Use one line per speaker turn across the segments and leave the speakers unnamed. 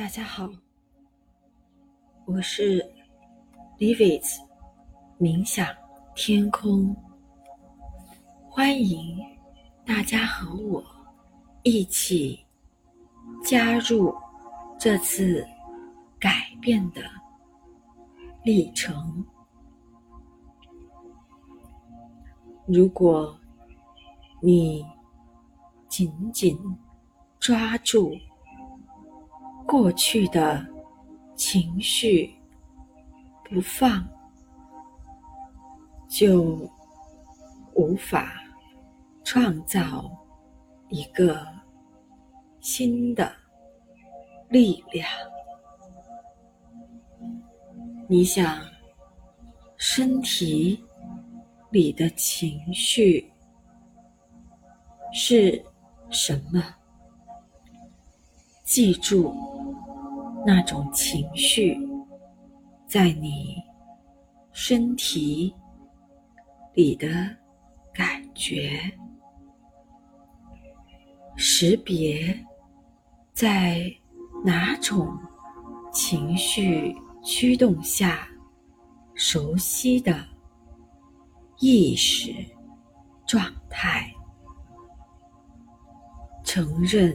大家好，我是 Livis 冥想天空，欢迎大家和我一起加入这次改变的历程。如果你紧紧抓住，过去的情绪不放，就无法创造一个新的力量。你想，身体里的情绪是什么？记住。那种情绪，在你身体里的感觉，识别在哪种情绪驱动下熟悉的意识状态，承认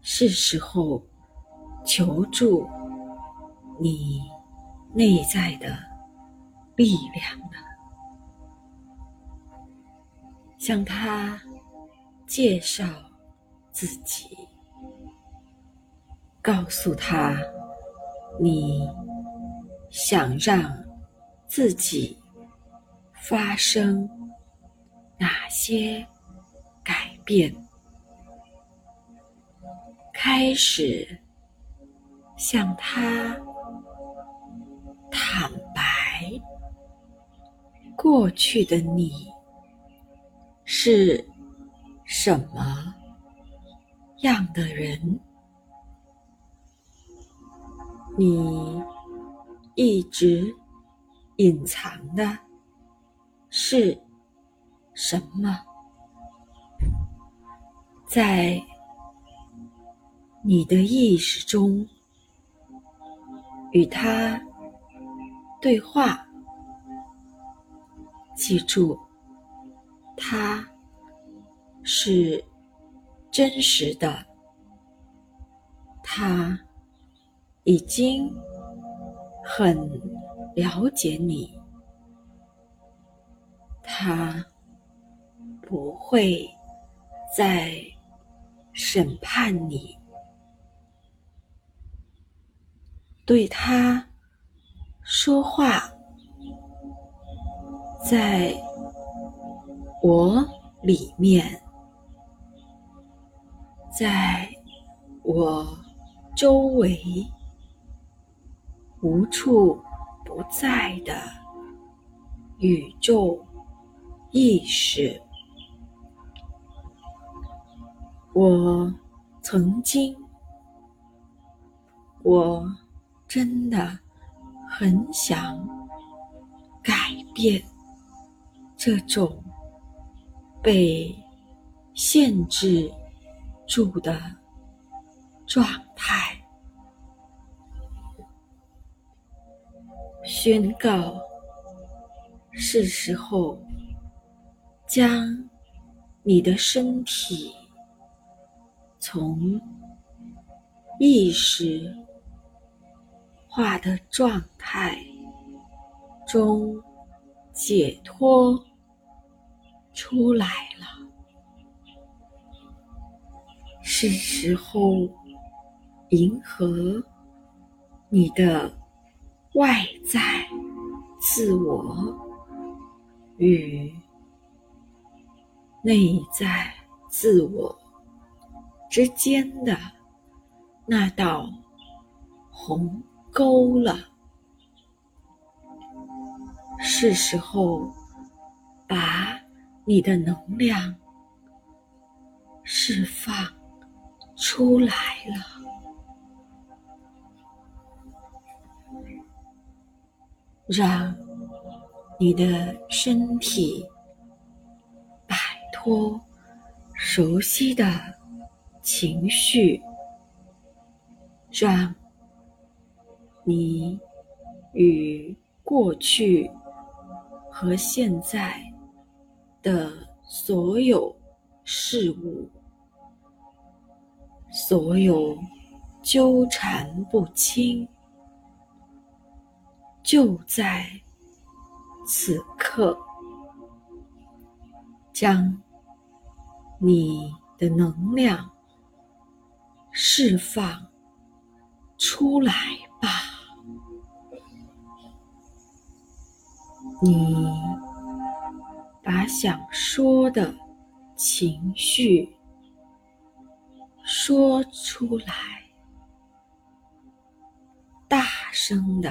是时候。求助你内在的力量了，向他介绍自己，告诉他你想让自己发生哪些改变，开始。向他坦白，过去的你是什么样的人？你一直隐藏的是什么？在你的意识中。与他对话，记住，他是真实的，他已经很了解你，他不会再审判你。对他说话，在我里面，在我周围，无处不在的宇宙意识，我曾经，我。真的很想改变这种被限制住的状态，宣告是时候将你的身体从意识。化的状态中解脱出来了，是时候迎合你的外在自我与内在自我之间的那道红。勾了，是时候把你的能量释放出来了，让你的身体摆脱熟悉的情绪。让你与过去和现在的所有事物、所有纠缠不清，就在此刻，将你的能量释放出来吧。你把想说的情绪说出来，大声的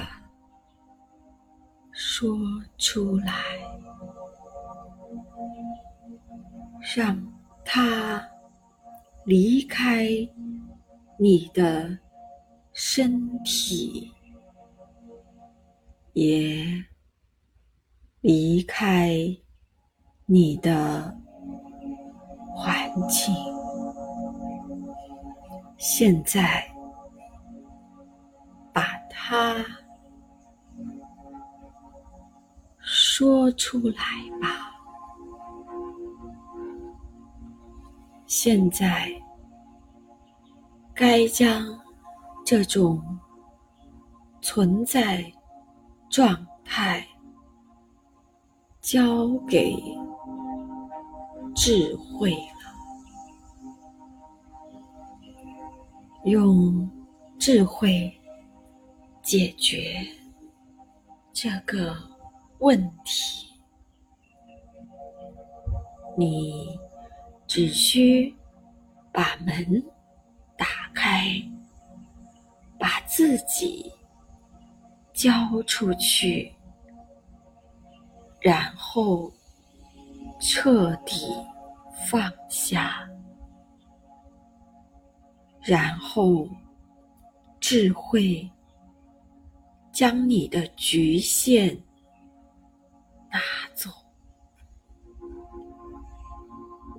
说出来，让它离开你的身体，也离开你的环境。现在，把它说出来吧。现在，该将这种存在状态交给智慧了，用智慧解决这个问题。你。只需把门打开，把自己交出去，然后彻底放下，然后智慧将你的局限拿走。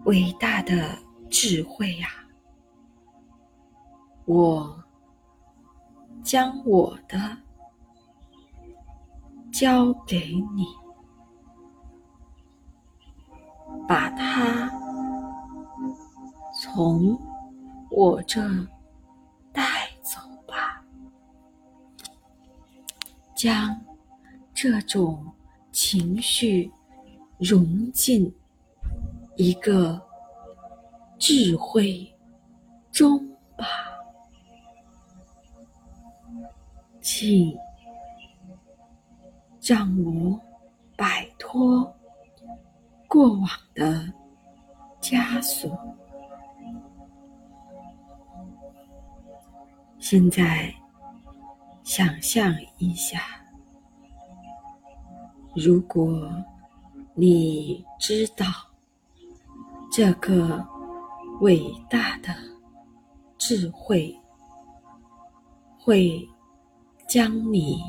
伟大的智慧呀！我将我的交给你，把它从我这带走吧，将这种情绪融进。一个智慧中吧，请让我摆脱过往的枷锁。现在，想象一下，如果你知道。这个伟大的智慧会将你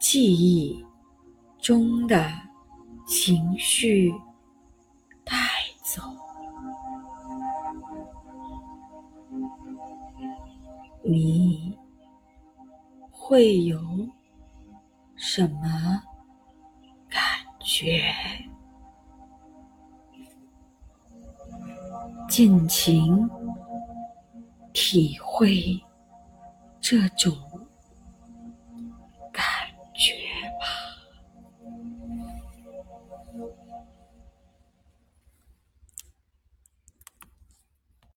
记忆中的情绪带走，你会有什么感觉？尽情体会这种